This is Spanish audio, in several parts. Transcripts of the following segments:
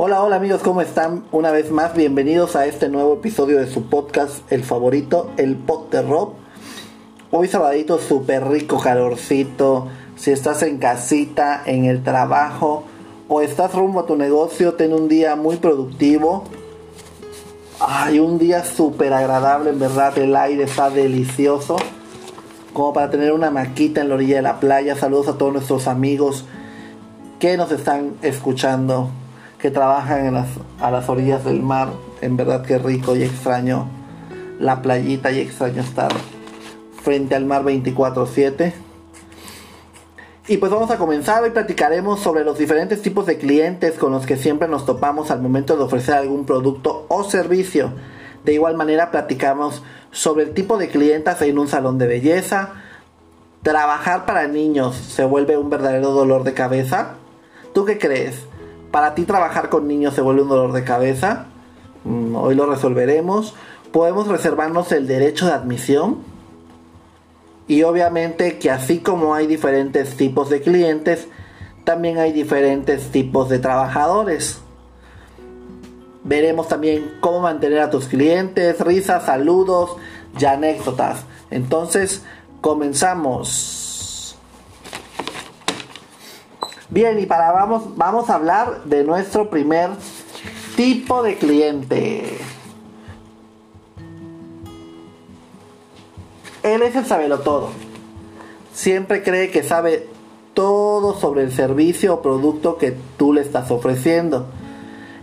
Hola, hola amigos, ¿cómo están? Una vez más, bienvenidos a este nuevo episodio de su podcast, el favorito, el Pot de Rob. Hoy sabadito súper rico, calorcito. Si estás en casita, en el trabajo o estás rumbo a tu negocio, ten un día muy productivo. Ay, un día súper agradable, en verdad, el aire está delicioso. Como para tener una maquita en la orilla de la playa. Saludos a todos nuestros amigos que nos están escuchando que trabajan en las, a las orillas del mar. En verdad que rico y extraño la playita y extraño estar frente al mar 24/7. Y pues vamos a comenzar, hoy platicaremos sobre los diferentes tipos de clientes con los que siempre nos topamos al momento de ofrecer algún producto o servicio. De igual manera platicamos sobre el tipo de clientas en un salón de belleza. Trabajar para niños se vuelve un verdadero dolor de cabeza. ¿Tú qué crees? Para ti trabajar con niños se vuelve un dolor de cabeza, mm, hoy lo resolveremos. Podemos reservarnos el derecho de admisión. Y obviamente que así como hay diferentes tipos de clientes, también hay diferentes tipos de trabajadores. Veremos también cómo mantener a tus clientes, risas, saludos y anécdotas. Entonces, comenzamos. Bien, y para vamos, vamos a hablar de nuestro primer tipo de cliente. Él es el sabelo todo. Siempre cree que sabe todo sobre el servicio o producto que tú le estás ofreciendo.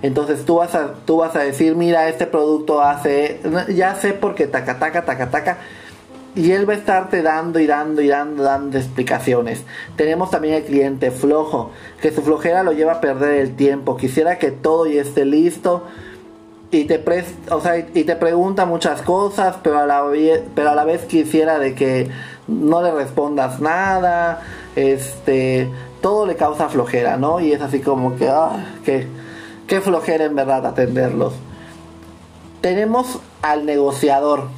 Entonces tú vas a, tú vas a decir, mira, este producto hace, ya sé porque taca, taca, taca, taca y él va a estarte dando y dando y dando, dando explicaciones. Tenemos también el cliente flojo, que su flojera lo lleva a perder el tiempo. Quisiera que todo esté listo y te, o sea, y te pregunta muchas cosas, pero a, la, pero a la vez quisiera de que no le respondas nada. Este, todo le causa flojera, ¿no? Y es así como que, ah, que, qué flojera en verdad atenderlos. Tenemos al negociador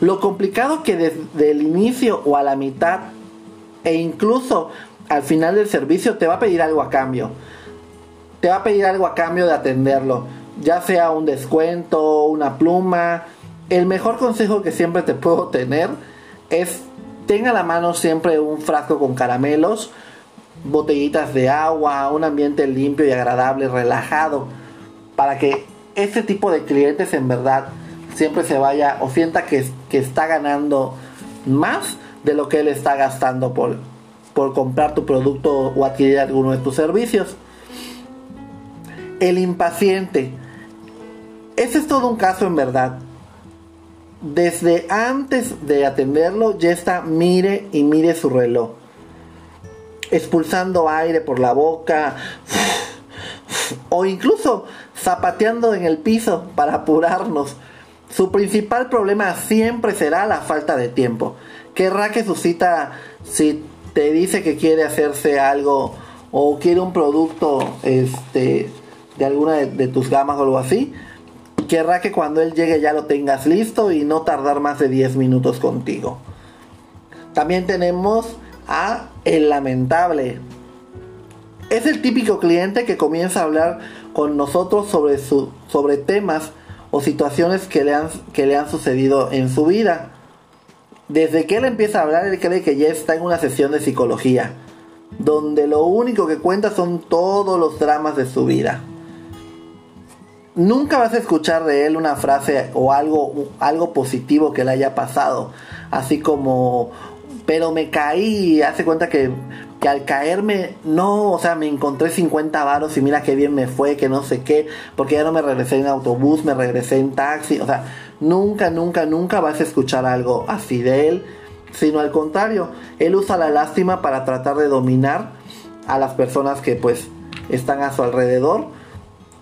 lo complicado que desde el inicio o a la mitad e incluso al final del servicio te va a pedir algo a cambio. Te va a pedir algo a cambio de atenderlo. Ya sea un descuento, una pluma. El mejor consejo que siempre te puedo tener es tenga a la mano siempre un frasco con caramelos, botellitas de agua, un ambiente limpio y agradable, relajado, para que este tipo de clientes en verdad siempre se vaya o sienta que, que está ganando más de lo que él está gastando por, por comprar tu producto o adquirir alguno de tus servicios. El impaciente. Ese es todo un caso en verdad. Desde antes de atenderlo ya está mire y mire su reloj. Expulsando aire por la boca. O incluso zapateando en el piso para apurarnos. Su principal problema siempre será la falta de tiempo. Querrá que su cita, si te dice que quiere hacerse algo o quiere un producto este, de alguna de, tus gamas o algo así, querrá que cuando él llegue ya lo tengas listo y no tardar más de 10 minutos contigo. También tenemos a el lamentable. Es el típico cliente que comienza a hablar con nosotros sobre, su, sobre temas o situaciones que le, han, que le han sucedido en su vida. Desde que él empieza a hablar, él cree que ya está en una sesión de psicología, donde lo único que cuenta son todos los dramas de su vida. Nunca vas a escuchar de él una frase o algo, algo positivo que le haya pasado, así como, pero me caí, hace cuenta que que al caerme, no, o sea, me encontré 50 varos y mira qué bien me fue, que no sé qué, porque ya no me regresé en autobús, me regresé en taxi, o sea, nunca, nunca, nunca vas a escuchar algo así de él, sino al contrario, él usa la lástima para tratar de dominar a las personas que pues están a su alrededor.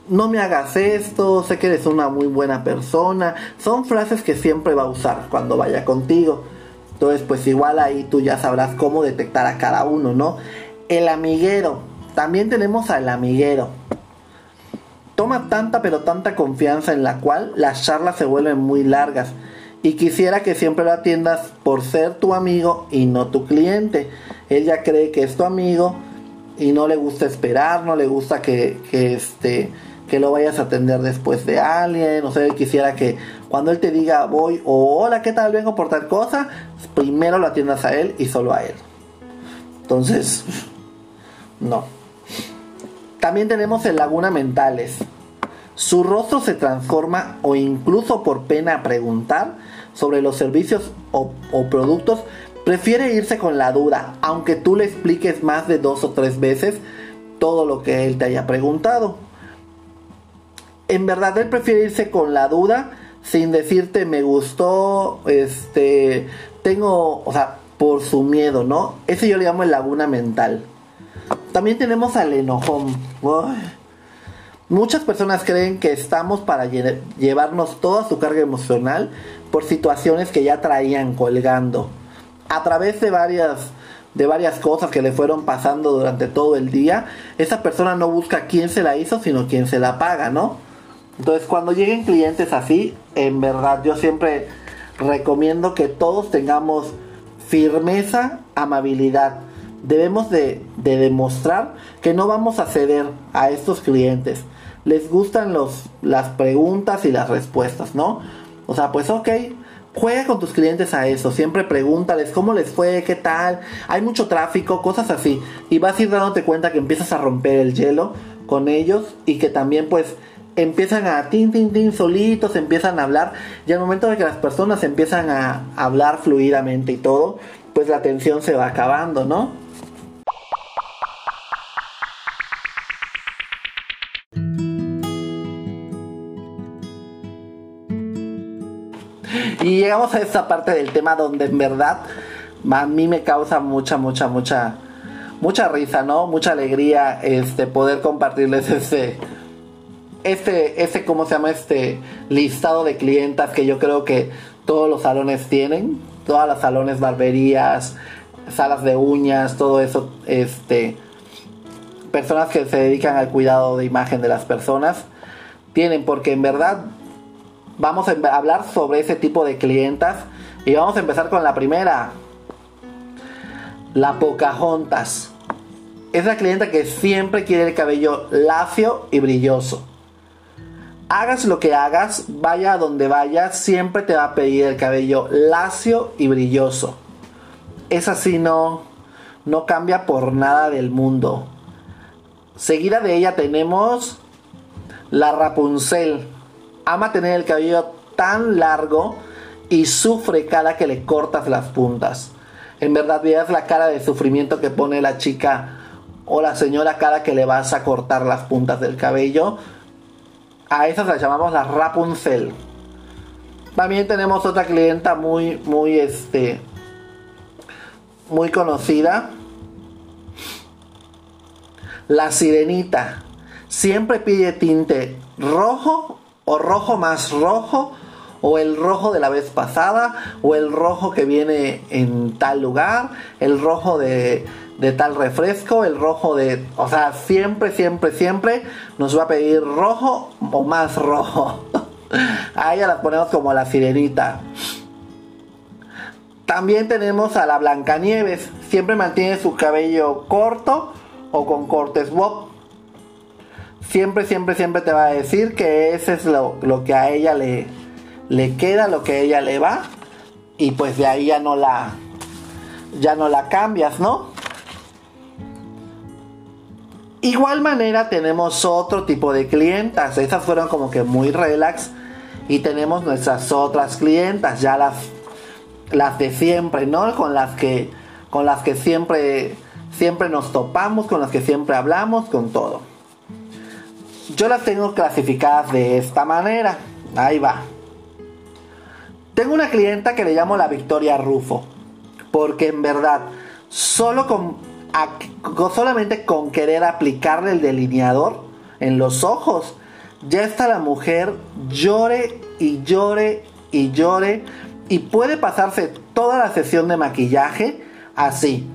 No me hagas esto, sé que eres una muy buena persona. Son frases que siempre va a usar cuando vaya contigo. Entonces, pues igual ahí tú ya sabrás cómo detectar a cada uno, ¿no? El amiguero. También tenemos al amiguero. Toma tanta pero tanta confianza en la cual las charlas se vuelven muy largas. Y quisiera que siempre lo atiendas por ser tu amigo y no tu cliente. Él ya cree que es tu amigo y no le gusta esperar, no le gusta que, que este que lo vayas a atender después de alguien, o sea, quisiera que cuando él te diga voy o hola, ¿qué tal? Vengo por tal cosa, primero lo atiendas a él y solo a él. Entonces, no. También tenemos el laguna mentales. Su rostro se transforma o incluso por pena preguntar sobre los servicios o, o productos, prefiere irse con la duda, aunque tú le expliques más de dos o tres veces todo lo que él te haya preguntado en verdad él prefiere irse con la duda sin decirte me gustó, este, tengo, o sea, por su miedo, ¿no? Ese yo le llamo el laguna mental. También tenemos al enojón. Muchas personas creen que estamos para llevarnos toda su carga emocional por situaciones que ya traían colgando. A través de varias de varias cosas que le fueron pasando durante todo el día, esa persona no busca quién se la hizo, sino quién se la paga, ¿no? Entonces, cuando lleguen clientes así, en verdad yo siempre recomiendo que todos tengamos firmeza, amabilidad. Debemos de, demostrar que no vamos a ceder a estos clientes. Les gustan los, las preguntas y las respuestas, ¿no? O sea, pues ok, juega con tus clientes a eso. Siempre pregúntales cómo les fue, qué tal. Hay mucho tráfico, cosas así. Y vas a ir dándote cuenta que empiezas a romper el hielo con ellos y que también pues empiezan a tin, tin, tin, solitos, empiezan a hablar. Y al momento de que las personas empiezan a hablar fluidamente y todo, pues la tensión se va acabando, ¿no? Y llegamos a esta parte del tema donde en verdad a mí me causa mucha, mucha, mucha, mucha risa, ¿no? Mucha alegría este poder compartirles ese este, ¿cómo se llama? Este listado de clientas que yo creo que todos los salones tienen, todas las salones, barberías, salas de uñas, todo eso, este, personas que se dedican al cuidado de imagen de las personas, tienen, porque en verdad vamos a hablar sobre ese tipo de clientas y vamos a empezar con la primera, la Pocahontas. Es la clienta que siempre quiere el cabello lacio y brilloso hagas lo que hagas, vaya a donde vayas, siempre te va a pedir el cabello lacio y brilloso. Es así, no, no cambia por nada del mundo. Seguida de ella tenemos la Rapunzel. Ama tener el cabello tan largo y sufre cada que le cortas las puntas. En verdad, veas la cara de sufrimiento que pone la chica o la señora cada que le vas a cortar las puntas del cabello a esas las llamamos las Rapunzel. También tenemos otra clienta muy, muy, este, muy conocida. La sirenita. Siempre pide tinte rojo o rojo más rojo o el rojo de la vez pasada o el rojo que viene en tal lugar, el rojo de de tal refresco, el rojo de, o sea, siempre, siempre, siempre nos va a pedir rojo o más rojo. a ella la ponemos como la sirenita. También tenemos a la Blancanieves, siempre mantiene su cabello corto o con cortes bob. Siempre, siempre, siempre te va a decir que ese es lo, lo que a ella le, le queda, lo que a ella le va. Y pues de ahí ya no la, ya no la cambias, ¿no? Igual manera tenemos otro tipo de clientas. Esas fueron como que muy relax. Y tenemos nuestras otras clientas, ya las, las de siempre, ¿no? Con las que, con las que siempre, siempre nos topamos, con las que siempre hablamos, con todo. Yo las tengo clasificadas de esta manera. Ahí va. Tengo una clienta que le llamo la Victoria Rufo. Porque en verdad, solo con solamente con querer aplicarle el delineador en los ojos, ya está la mujer llore y llore y llore y puede pasarse toda la sesión de maquillaje así.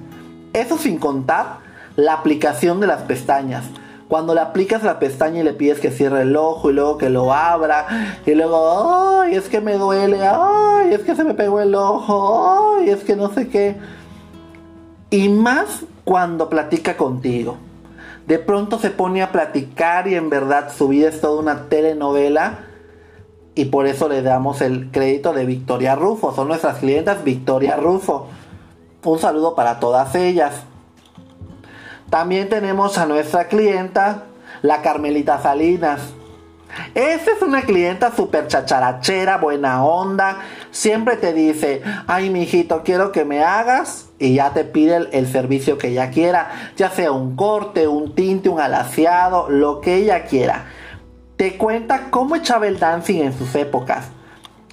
Eso sin contar la aplicación de las pestañas. Cuando le aplicas la pestaña y le pides que cierre el ojo y luego que lo abra y luego, es que me duele, ay, es que se me pegó el ojo, ay, es que no sé qué. Y más cuando platica contigo. de pronto se pone a platicar y en verdad su vida es toda una telenovela y por eso le damos el crédito de Victoria Rufo. Son nuestras clientas Victoria Rufo. Un saludo para todas ellas. También tenemos a nuestra clienta, la Carmelita Salinas. Esta es una clienta súper chacharachera, buena onda. Siempre te dice, ay, mijito, quiero que me hagas. Y ya te pide el, servicio que ella quiera. Ya sea un corte, un tinte, un alaciado, lo que ella quiera te cuenta cómo echaba el dancing en sus épocas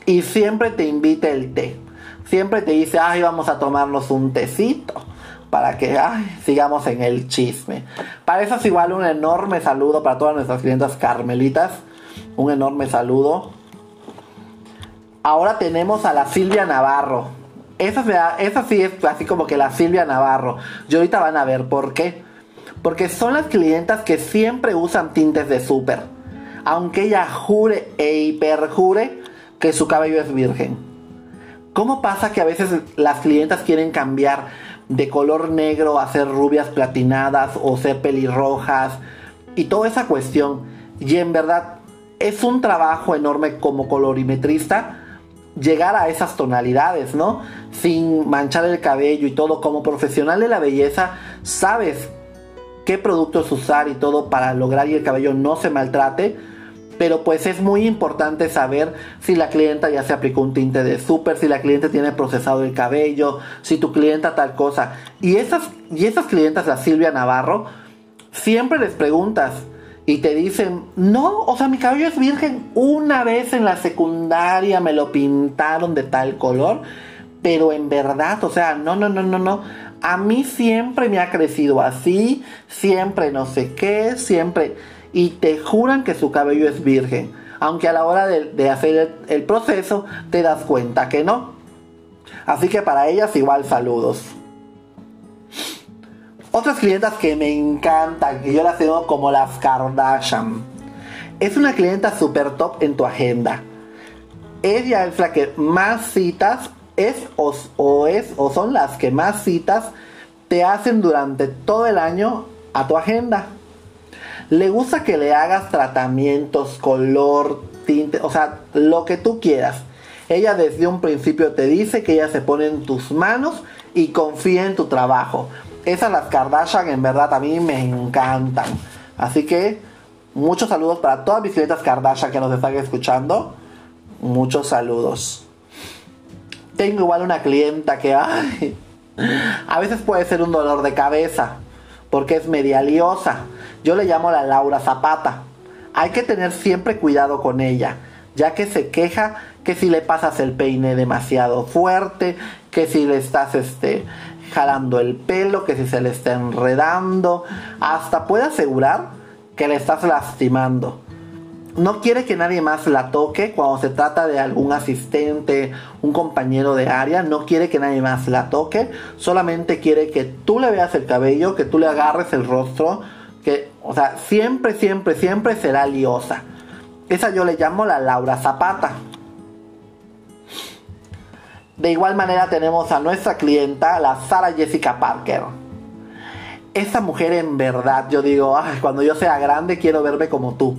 y siempre te invita el té. Siempre te dice, ay, vamos a tomarnos un tecito para que sigamos en el chisme. Para eso es igual un enorme saludo para todas nuestras clientas carmelitas. Un enorme saludo. Ahora tenemos a la Silvia Navarro. Esa, sí es así como que la Silvia Navarro. Y ahorita van a ver por qué. Porque son las clientas que siempre usan tintes de súper aunque ella jure e hiperjure que su cabello es virgen. ¿Cómo pasa que a veces las clientas quieren cambiar de color negro a ser rubias platinadas o ser pelirrojas y toda esa cuestión? Y en verdad es un trabajo enorme como colorimetrista llegar a esas tonalidades, ¿no? Sin manchar el cabello y todo. Como profesional de la belleza, sabes qué productos usar y todo para lograr que el cabello no se maltrate pero pues es muy importante saber si la clienta ya se aplicó un tinte de súper, si la cliente tiene procesado el cabello, si tu clienta tal cosa. Y esas, y esas clientas, la Silvia Navarro, siempre les preguntas y te dicen, no, o sea, mi cabello es virgen. Una vez en la secundaria me lo pintaron de tal color, pero en verdad, o sea, no, no, no, no, no. A mí siempre me ha crecido así, siempre no sé qué, siempre y te juran que su cabello es virgen, aunque a la hora de, hacer el, proceso te das cuenta que no. Así que para ellas igual saludos. Otras clientas que me encantan, que yo las tengo como las Kardashian. Es una clienta super top en tu agenda. Ella es la que más citas es o, o es o son las que más citas te hacen durante todo el año a tu agenda le gusta que le hagas tratamientos, color, tinte, o sea, lo que tú quieras. Ella desde un principio te dice que ella se pone en tus manos y confía en tu trabajo. Esas las Kardashian en verdad a mí me encantan. Así que muchos saludos para todas mis clientes Kardashian que nos están escuchando. Muchos saludos. Tengo igual una clienta que ay, a veces puede ser un dolor de cabeza porque es media liosa yo le llamo la Laura Zapata. Hay que tener siempre cuidado con ella, ya que se queja que si le pasas el peine demasiado fuerte, que si le estás este, jalando el pelo, que si se le está enredando, hasta puede asegurar que le estás lastimando. No quiere que nadie más la toque cuando se trata de algún asistente, un compañero de área, no quiere que nadie más la toque, solamente quiere que tú le veas el cabello, que tú le agarres el rostro, que, o sea, siempre, siempre, siempre será liosa. Esa yo le llamo la Laura Zapata. De igual manera tenemos a nuestra clienta, la Sara Jessica Parker. Esa mujer en verdad, yo digo, cuando yo sea grande quiero verme como tú.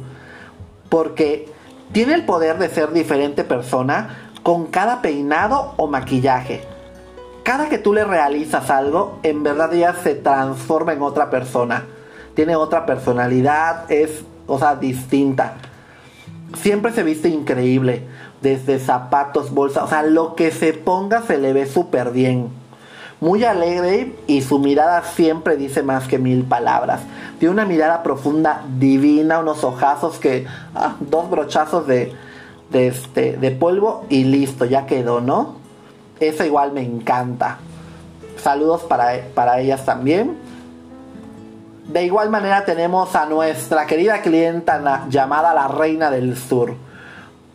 Porque tiene el poder de ser diferente persona con cada peinado o maquillaje. Cada que tú le realizas algo, en verdad ella se transforma en otra persona tiene otra personalidad, es, o sea, distinta. Siempre se viste increíble, desde zapatos, bolsa, o sea, lo que se ponga se le ve súper bien. Muy alegre y su mirada siempre dice más que mil palabras. Tiene una mirada profunda, divina, unos ojazos que, ah, dos brochazos de, de, este, de polvo y listo, ya quedó, ¿no? Eso igual me encanta. Saludos para, para ellas también. De igual manera tenemos a nuestra querida clienta llamada la Reina del Sur.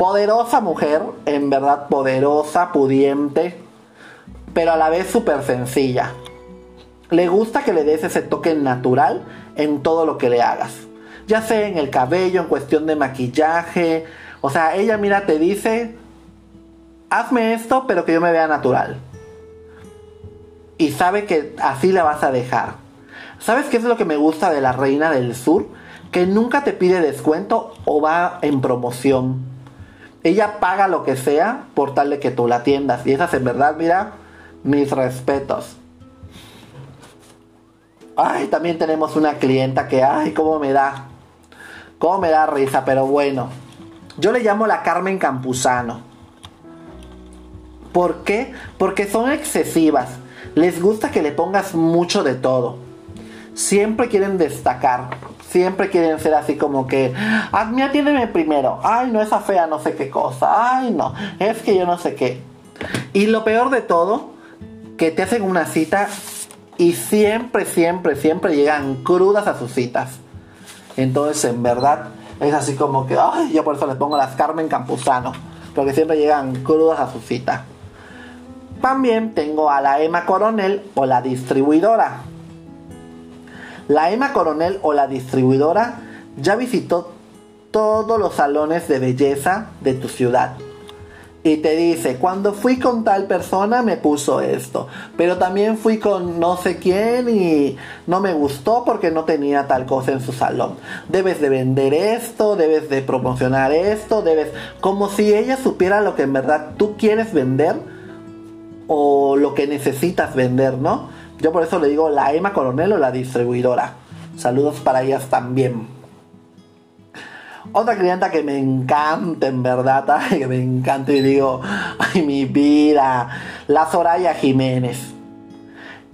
Poderosa mujer, en verdad poderosa, pudiente, pero a la vez súper sencilla. Le gusta que le des ese toque natural en todo lo que le hagas. Ya sea en el cabello, en cuestión de maquillaje. O sea, ella mira, te dice, hazme esto, pero que yo me vea natural. Y sabe que así la vas a dejar ¿Sabes qué es lo que me gusta de la Reina del Sur? Que nunca te pide descuento o va en promoción. Ella paga lo que sea por tal de que tú la atiendas. Y esas en verdad, mira, mis respetos. Ay, también tenemos una clienta que, ay, cómo me da, cómo me da risa, pero bueno. Yo le llamo la Carmen Campuzano. ¿Por qué? Porque son excesivas. Les gusta que le pongas mucho de todo. Siempre quieren destacar. Siempre quieren ser así como que, mí atiéndeme primero. Ay, no, esa fea no sé qué cosa. Ay, no, es que yo no sé qué. Y lo peor de todo, que te hacen una cita y siempre, siempre, siempre llegan crudas a sus citas. Entonces, en verdad, es así como que, ay, yo por eso les pongo las Carmen Campuzano, porque siempre llegan crudas a su cita. También tengo a la Emma Coronel o la distribuidora. La Emma Coronel o la distribuidora ya visitó todos los salones de belleza de tu ciudad y te dice, cuando fui con tal persona me puso esto, pero también fui con no sé quién y no me gustó porque no tenía tal cosa en su salón. Debes de vender esto, debes de promocionar esto, debes, como si ella supiera lo que en verdad tú quieres vender o lo que necesitas vender, ¿no? Yo por eso le digo la Emma Coronel o la distribuidora. Saludos para ellas también. Otra clienta que me encanta, en verdad, que me encanta y digo, ay, mi vida, la Soraya Jiménez.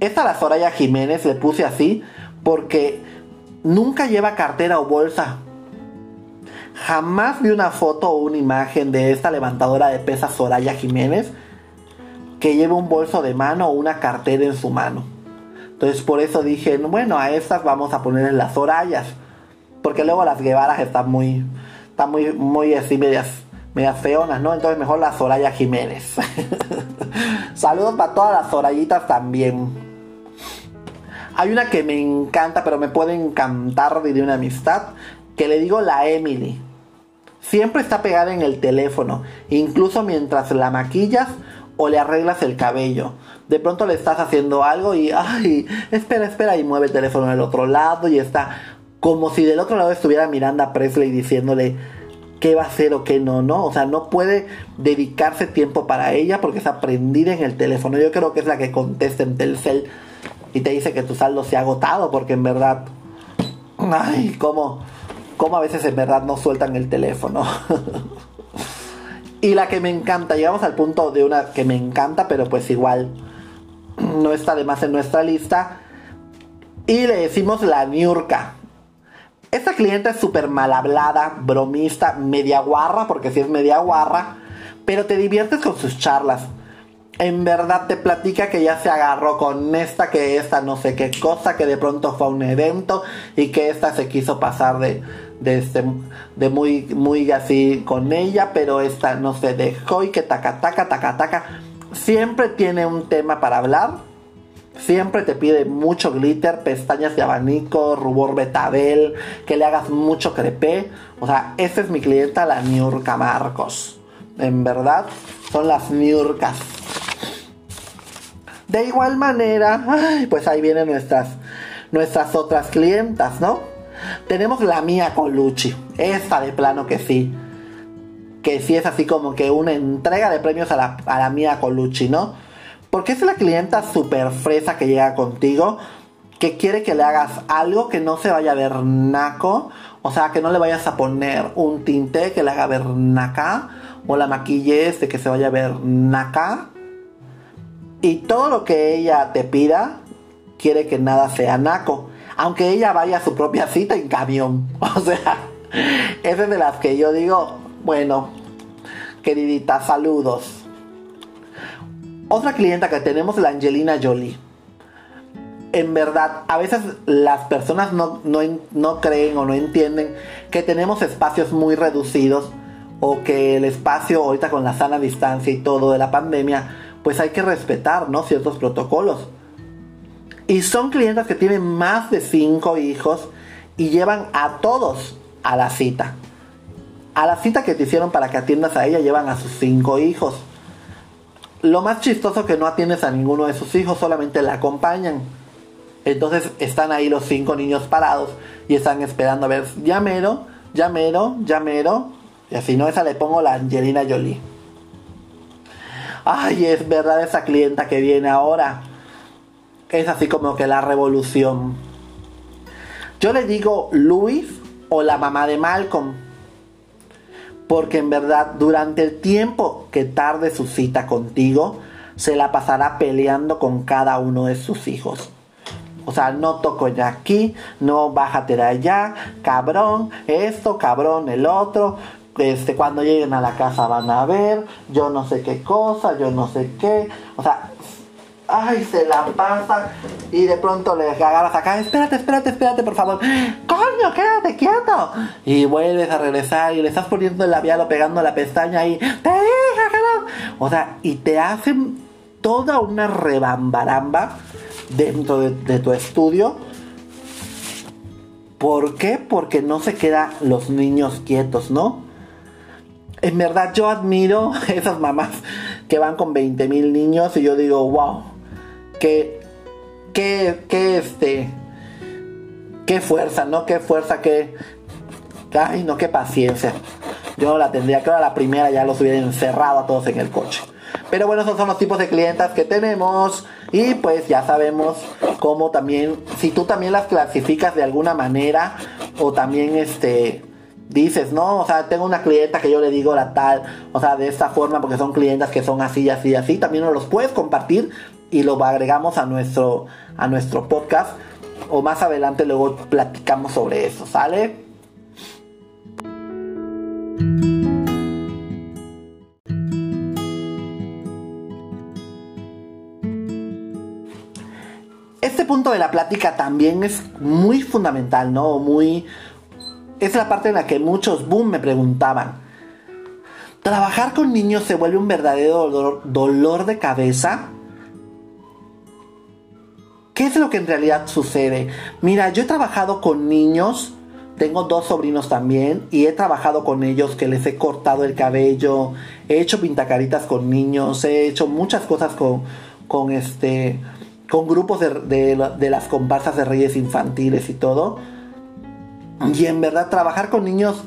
Esta la Soraya Jiménez le puse así porque nunca lleva cartera o bolsa. Jamás vi una foto o una imagen de esta levantadora de pesas Soraya Jiménez que lleve un bolso de mano o una cartera en su mano. Entonces por eso dije, bueno, a estas vamos a ponerle las Sorayas porque luego las Guevaras están muy, están muy, muy así medias, medias feonas, ¿no? Entonces mejor la Soraya Jiménez. Saludos para todas las Sorayitas también. Hay una que me encanta, pero me puede encantar de una amistad, que le digo la Emily. Siempre está pegada en el teléfono, incluso mientras la maquillas o le arreglas el cabello. De pronto le estás haciendo algo y, ay, espera, espera, y mueve el teléfono al otro lado y está como si del otro lado estuviera Miranda Presley diciéndole qué va a hacer o qué no, ¿no? O sea, no puede dedicarse tiempo para ella porque está prendida en el teléfono. Yo creo que es la que contesta en Telcel y te dice que tu saldo se ha agotado porque en verdad, ay, cómo, cómo a veces en verdad no sueltan el teléfono. y la que me encanta, llegamos al punto de una que me encanta, pero pues igual no está de más en nuestra lista. Y le decimos la Niurka. Esta clienta es súper mal hablada, bromista, media guarra, porque si es media guarra, pero te diviertes con sus charlas. En verdad te platica que ya se agarró con esta, que esta no sé qué cosa, que de pronto fue a un evento y que esta se quiso pasar de, de, este, de muy, muy así con ella, pero esta no se dejó y que taca, taca, taca, taca. Siempre tiene un tema para hablar Siempre te pide mucho glitter, pestañas de abanico, rubor betabel, que le hagas mucho crepé. O sea, esta es mi clienta, la Niurka Marcos. En verdad, son las Niurkas. De igual manera, pues ahí vienen nuestras, nuestras otras clientas, ¿no? Tenemos la mía Colucci. Esta de plano que sí. Que sí es así como que una entrega de premios a la, a la mía Colucci, ¿no? Porque es la clienta super fresa que llega contigo, que quiere que le hagas algo que no se vaya a ver naco, o sea, que no le vayas a poner un tinte que le haga ver naca, o la maquilles de que se vaya a ver naca. Y todo lo que ella te pida, quiere que nada sea naco. Aunque ella vaya a su propia cita en camión. O sea, es de las que yo digo, bueno, queridita, saludos. Otra clienta que tenemos es la Angelina Jolie. En verdad, a veces las personas no, no, creen o no entienden que tenemos espacios muy reducidos o que el espacio ahorita con la sana distancia y todo de la pandemia, pues hay que respetar ¿no? ciertos protocolos. Y son clientes que tienen más de 5 hijos y llevan a todos a la cita. A la cita que te hicieron para que atiendas a ella llevan a sus 5 hijos. Lo más chistoso que no atiendes a ninguno de sus hijos, solamente la acompañan. Entonces están ahí los cinco niños parados y están esperando a ver, llamero, llamero, llamero. Y así no, esa le pongo la Angelina Jolie. Ay, es verdad esa clienta que viene ahora. Es así como que la revolución. Yo le digo Luis o la mamá de Malcolm. Porque en verdad durante el tiempo que tarde su cita contigo, se la pasará peleando con cada uno de sus hijos. O sea, no toco ya aquí, no bájate de allá, cabrón, esto, cabrón, el otro. Este, cuando lleguen a la casa van a ver, yo no sé qué cosa, yo no sé qué. O sea, ay, se la pasa y de pronto le agarras acá, espérate, espérate, espérate, por favor. Coño, quédate quieto. Y vuelves a regresar y le estás poniendo el labial o pegando la pestaña y te dije que no. O sea, y te hacen toda una rebambaramba dentro de, tu estudio. ¿Por qué? Porque no se quedan los niños quietos, ¿no? En verdad yo admiro esas mamás que van con 20 mil niños y yo digo, wow, qué, qué, qué, este, qué fuerza, ¿no? Qué fuerza, qué, ay, no, qué paciencia. Yo no la tendría, que ahora la primera ya los hubiera encerrado a todos en el coche. Pero bueno, esos son los tipos de clientas que tenemos. Y pues ya sabemos cómo también, si tú también las clasificas de alguna manera, o también este dices, no, o sea, tengo una clienta que yo le digo la tal, o sea, de esta forma, porque son clientas que son así, así, así, también nos los puedes compartir y lo agregamos a nuestro, a nuestro podcast, o más adelante luego platicamos sobre eso, ¿sale? Este punto de la plática también es muy fundamental, ¿no? Muy... Es la parte en la que muchos boom me preguntaban. ¿Trabajar con niños se vuelve un verdadero dolor, dolor de cabeza? ¿Qué es lo que en realidad sucede? Mira, yo he trabajado con niños, tengo dos sobrinos también, y he trabajado con ellos que les he cortado el cabello, he hecho pintacaritas con niños, he hecho muchas cosas con, con este con grupos de, las comparsas de reyes infantiles y todo. Y en verdad trabajar con niños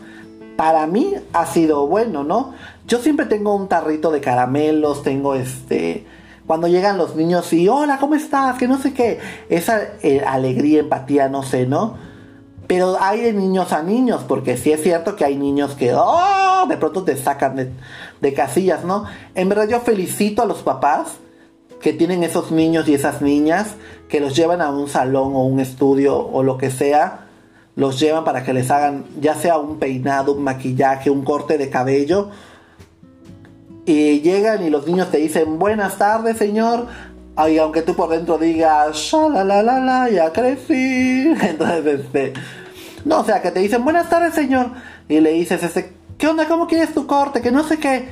para mí ha sido bueno, ¿no? Yo siempre tengo un tarrito de caramelos, tengo este... Cuando llegan los niños y, hola, ¿cómo estás? Que no sé qué. Esa eh, alegría, empatía, no sé, ¿no? Pero hay de niños a niños, porque sí es cierto que hay niños que, oh, de pronto te sacan de, de casillas, ¿no? En verdad yo felicito a los papás que tienen esos niños y esas niñas que los llevan a un salón o un estudio o lo que sea, los llevan para que les hagan ya sea un peinado, un maquillaje, un corte de cabello. Y llegan y los niños te dicen, buenas tardes señor. Y aunque tú por dentro digas, la ya crecí. Entonces, este, no, o sea, que te dicen, buenas tardes señor. Y le dices, este, ¿qué onda? ¿Cómo quieres tu corte? Que no sé qué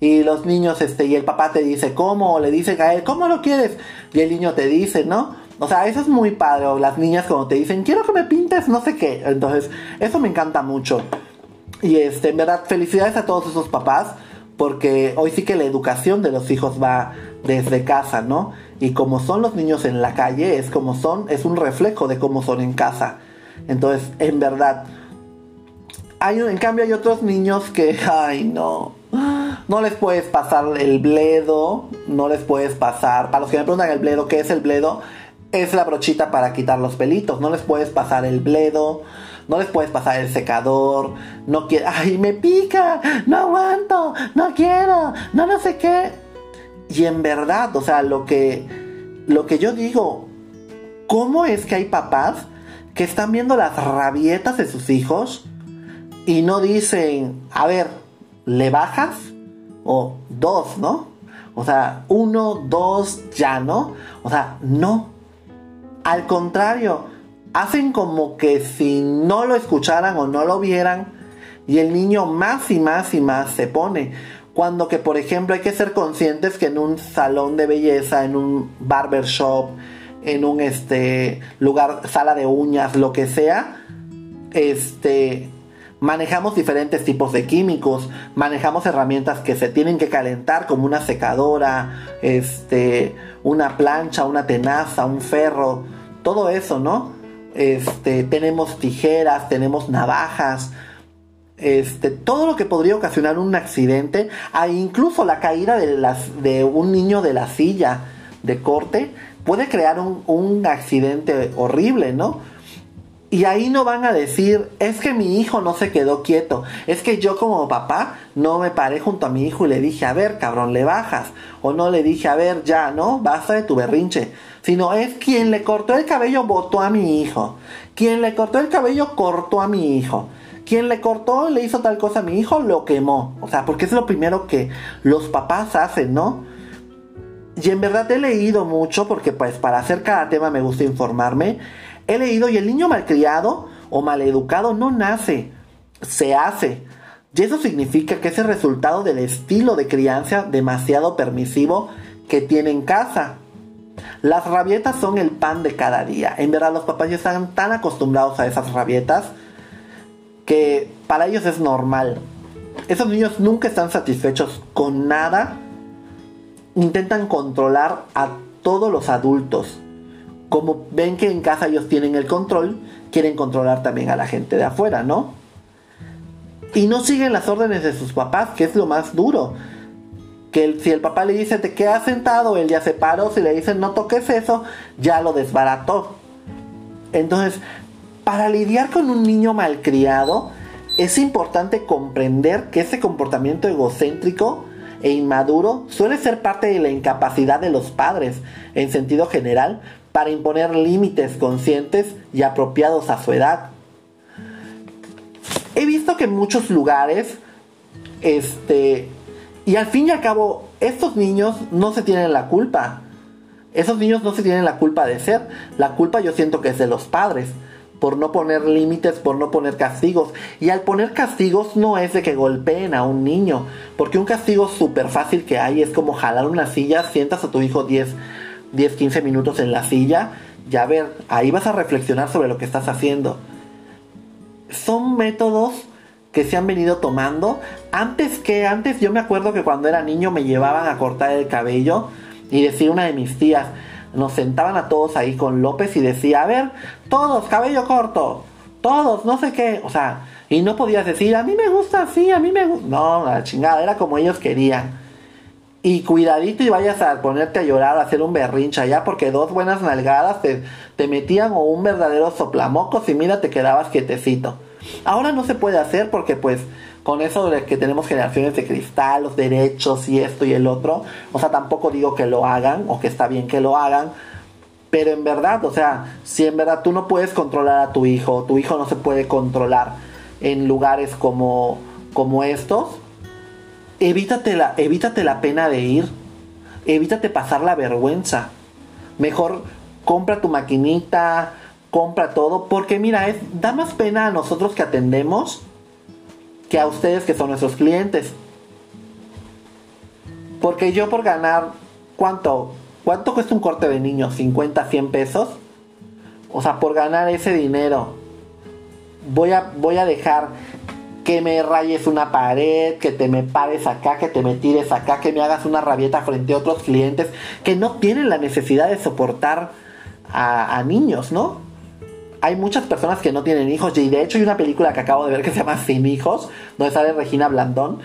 y los niños, este, y el papá te dice cómo, o le dice a él, ¿cómo lo quieres? Y el niño te dice, ¿no? O sea, eso es muy padre. O las niñas cuando te dicen, quiero que me pintes, no sé qué. Entonces, eso me encanta mucho. Y este, en verdad, felicidades a todos esos papás. Porque hoy sí que la educación de los hijos va desde casa, ¿no? Y como son los niños en la calle, es como son, es un reflejo de cómo son en casa. Entonces, en verdad. Hay, en cambio, hay otros niños que, ay, no no les puedes pasar el bledo, no les puedes pasar, para los que me preguntan el bledo, ¿qué es el bledo? Es la brochita para quitar los pelitos, no les puedes pasar el bledo, no les puedes pasar el secador, no quiero, ay, me pica, no aguanto, no quiero, no no sé qué. Y en verdad, o sea, lo que, lo que yo digo, ¿cómo es que hay papás que están viendo las rabietas de sus hijos y no dicen, a ver, ¿le bajas? O dos, ¿no? O sea, uno, dos, ya, ¿no? O sea, no. Al contrario, hacen como que si no lo escucharan o no lo vieran, y el niño más y más y más se pone. Cuando que, por ejemplo, hay que ser conscientes que en un salón de belleza, en un barber shop, en un este lugar, sala de uñas, lo que sea, este manejamos diferentes tipos de químicos, manejamos herramientas que se tienen que calentar como una secadora, este, una plancha, una tenaza, un ferro, todo eso, ¿no? Este, tenemos tijeras, tenemos navajas, este, todo lo que podría ocasionar un accidente, ah, incluso la caída de, un niño de la silla de corte, puede crear un accidente horrible, ¿no? Y ahí no van a decir, es que mi hijo no se quedó quieto, es que yo como papá no me paré junto a mi hijo y le dije, a ver, cabrón, le bajas. O no le dije, a ver, ya, ¿no? Basta de tu berrinche. Sino es quien le cortó el cabello votó a mi hijo. Quien le cortó el cabello cortó a mi hijo. Quien le cortó le hizo tal cosa a mi hijo lo quemó. O sea, porque es lo primero que los papás hacen, ¿no? Y en verdad he leído mucho porque pues para hacer cada tema me gusta informarme He leído y el niño malcriado o maleducado no nace, se hace. Y eso significa que es el resultado del estilo de crianza demasiado permisivo que tiene en casa. Las rabietas son el pan de cada día. En verdad los papás ya están tan acostumbrados a esas rabietas que para ellos es normal. Esos niños nunca están satisfechos con nada. Intentan controlar a todos los adultos como ven que en casa ellos tienen el control, quieren controlar también a la gente de afuera, ¿no? Y no siguen las órdenes de sus papás, que es lo más duro. Que si el papá le dice te quedas sentado, él ya se paró, si le dicen no toques eso, ya lo desbarató. Entonces, para lidiar con un niño malcriado, es importante comprender que ese comportamiento egocéntrico e inmaduro suele ser parte de la incapacidad de los padres, en sentido general, para imponer límites conscientes y apropiados a su edad. He visto que en muchos lugares, este, y al fin y al cabo, estos niños no se tienen la culpa. Esos niños no se tienen la culpa de ser. La culpa yo siento que es de los padres. Por no poner límites, por no poner castigos. Y al poner castigos no es de que golpeen a un niño. Porque un castigo súper fácil que hay es como jalar una silla, sientas a tu hijo 10 10, 15 minutos en la silla y a ver, ahí vas a reflexionar sobre lo que estás haciendo. Son métodos que se han venido tomando. Antes que antes, yo me acuerdo que cuando era niño me llevaban a cortar el cabello y decía una de mis tías, nos sentaban a todos ahí con López y decía, a ver, todos, cabello corto, todos, no sé qué, o sea, y no podías decir, a mí me gusta así, a mí me gusta, no, la chingada, era como ellos querían. Y cuidadito y vayas a ponerte a llorar, a hacer un berrincha allá, porque dos buenas nalgadas te, te metían o un verdadero soplamocos y mira, te quedabas quietecito. Ahora no se puede hacer porque pues con eso de que tenemos generaciones de cristal, los derechos y esto y el otro, o sea, tampoco digo que lo hagan o que está bien que lo hagan, pero en verdad, o sea, si en verdad tú no puedes controlar a tu hijo, tu hijo no se puede controlar en lugares como, como estos, evítate la, evítate la pena de ir, evítate pasar la vergüenza. Mejor compra tu maquinita, compra todo, porque mira, es, da más pena a nosotros que atendemos que a ustedes que son nuestros clientes. Porque yo por ganar, ¿cuánto? ¿Cuánto cuesta un corte de niño? ¿50, 100 pesos? O sea, por ganar ese dinero, voy a, voy a dejar que me rayes una pared, que te me pares acá, que te me tires acá, que me hagas una rabieta frente a otros clientes que no tienen la necesidad de soportar a, niños, ¿no? Hay muchas personas que no tienen hijos y de hecho hay una película que acabo de ver que se llama Sin hijos, donde sale Regina Blandón.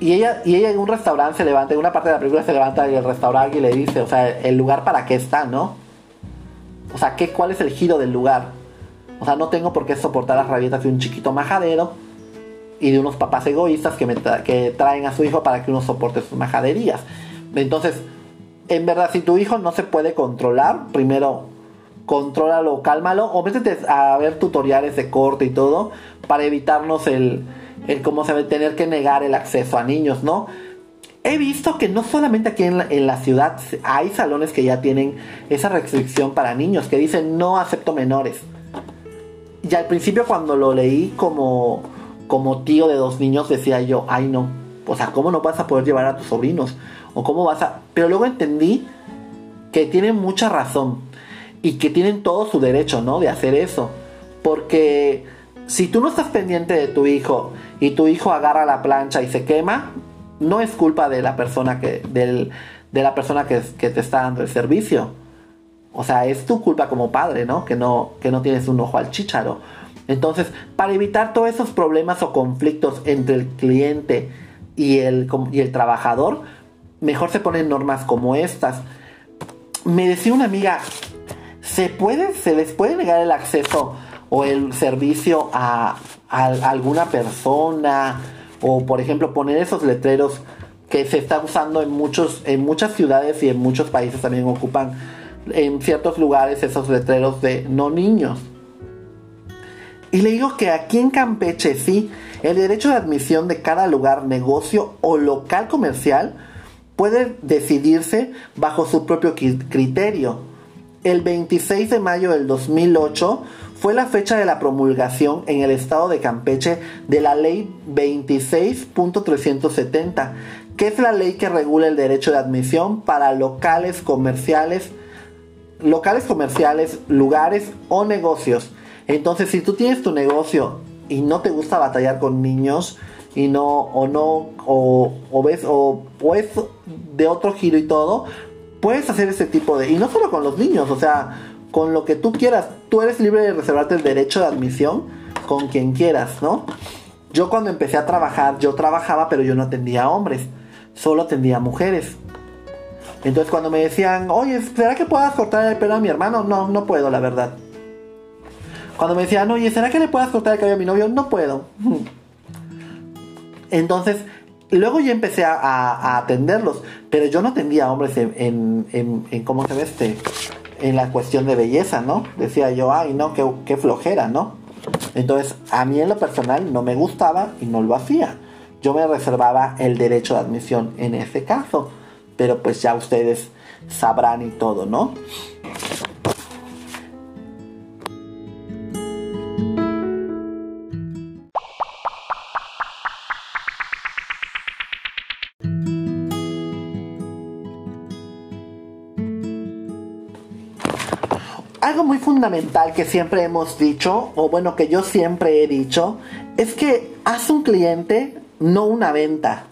Y ella, y ella en un restaurante se levanta, en una parte de la película se levanta el restaurante y le dice, o sea, el lugar para qué está, ¿no? O sea, ¿qué, ¿cuál es el giro del lugar? O sea, no tengo por qué soportar las rabietas de un chiquito majadero y de unos papás egoístas que, me que traen a su hijo para que uno soporte sus majaderías. Entonces, en verdad, si tu hijo no se puede controlar, primero contrólalo, cálmalo o métete a ver tutoriales de corte y todo para evitarnos el, el cómo se ve tener que negar el acceso a niños, ¿no? He visto que no solamente aquí en la, en la, ciudad hay salones que ya tienen esa restricción para niños, que dicen no acepto menores. Y al principio cuando lo leí como, como tío de dos niños decía yo, ay no, o sea, ¿cómo no vas a poder llevar a tus sobrinos? O cómo vas a... Pero luego entendí que tienen mucha razón y que tienen todo su derecho, ¿no? De hacer eso. Porque si tú no estás pendiente de tu hijo y tu hijo agarra la plancha y se quema, no es culpa de la persona que, del, de la persona que, que te está dando el servicio. O sea, es tu culpa como padre, ¿no? Que no, que no tienes un ojo al chícharo. Entonces, para evitar todos esos problemas o conflictos entre el cliente y el, y el trabajador, mejor se ponen normas como estas. Me decía una amiga, ¿se, puede, se les puede negar el acceso o el servicio a, alguna persona? O, por ejemplo, poner esos letreros que se están usando en, muchos, en muchas ciudades y en muchos países también ocupan en ciertos lugares esos letreros de no niños. Y le digo que aquí en Campeche sí, el derecho de admisión de cada lugar, negocio o local comercial puede decidirse bajo su propio criterio. El 26 de mayo del 2008 fue la fecha de la promulgación en el estado de Campeche de la ley 26.370, que es la ley que regula el derecho de admisión para locales comerciales locales comerciales, lugares o negocios. Entonces, si tú tienes tu negocio y no te gusta batallar con niños y no o no o, ves o, es de otro giro y todo, puedes hacer ese tipo de y no solo con los niños, o sea, con lo que tú quieras. Tú eres libre de reservarte el derecho de admisión con quien quieras, ¿no? Yo cuando empecé a trabajar, yo trabajaba, pero yo no atendía a hombres, solo atendía a mujeres. Entonces cuando me decían, oye, ¿será que puedas cortar el pelo a mi hermano? No, no puedo, la verdad. Cuando me decían, oye, ¿será que le puedas cortar el cabello a mi novio? No puedo. Entonces, luego ya empecé a, atenderlos, pero yo no atendía a hombres en, en, ¿cómo se ve este? En la cuestión de belleza, ¿no? Decía yo, ay, no, qué flojera, ¿no? Entonces, a mí en lo personal no me gustaba y no lo hacía. Yo me reservaba el derecho de admisión en ese caso pero pues ya ustedes sabrán y todo, ¿no? Algo muy fundamental que siempre hemos dicho, o bueno, que yo siempre he dicho, es que haz un cliente, no una venta.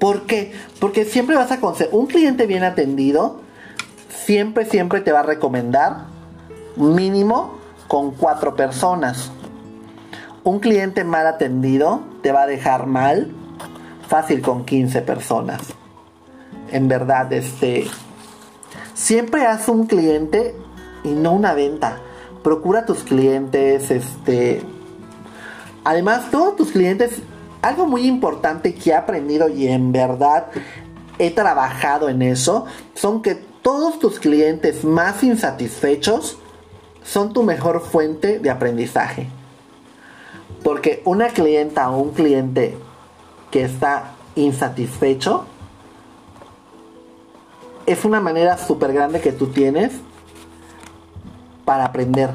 ¿Por qué? Porque siempre vas a conseguir un cliente bien atendido, siempre, siempre te va a recomendar mínimo con cuatro personas. Un cliente mal atendido te va a dejar mal fácil con 15 personas. En verdad, este siempre haz un cliente y no una venta. Procura tus clientes, este además todos tus clientes algo muy importante que he aprendido y en verdad he trabajado en eso son que todos tus clientes más insatisfechos son tu mejor fuente de aprendizaje. Porque una clienta o un cliente que está insatisfecho es una manera súper grande que tú tienes para aprender,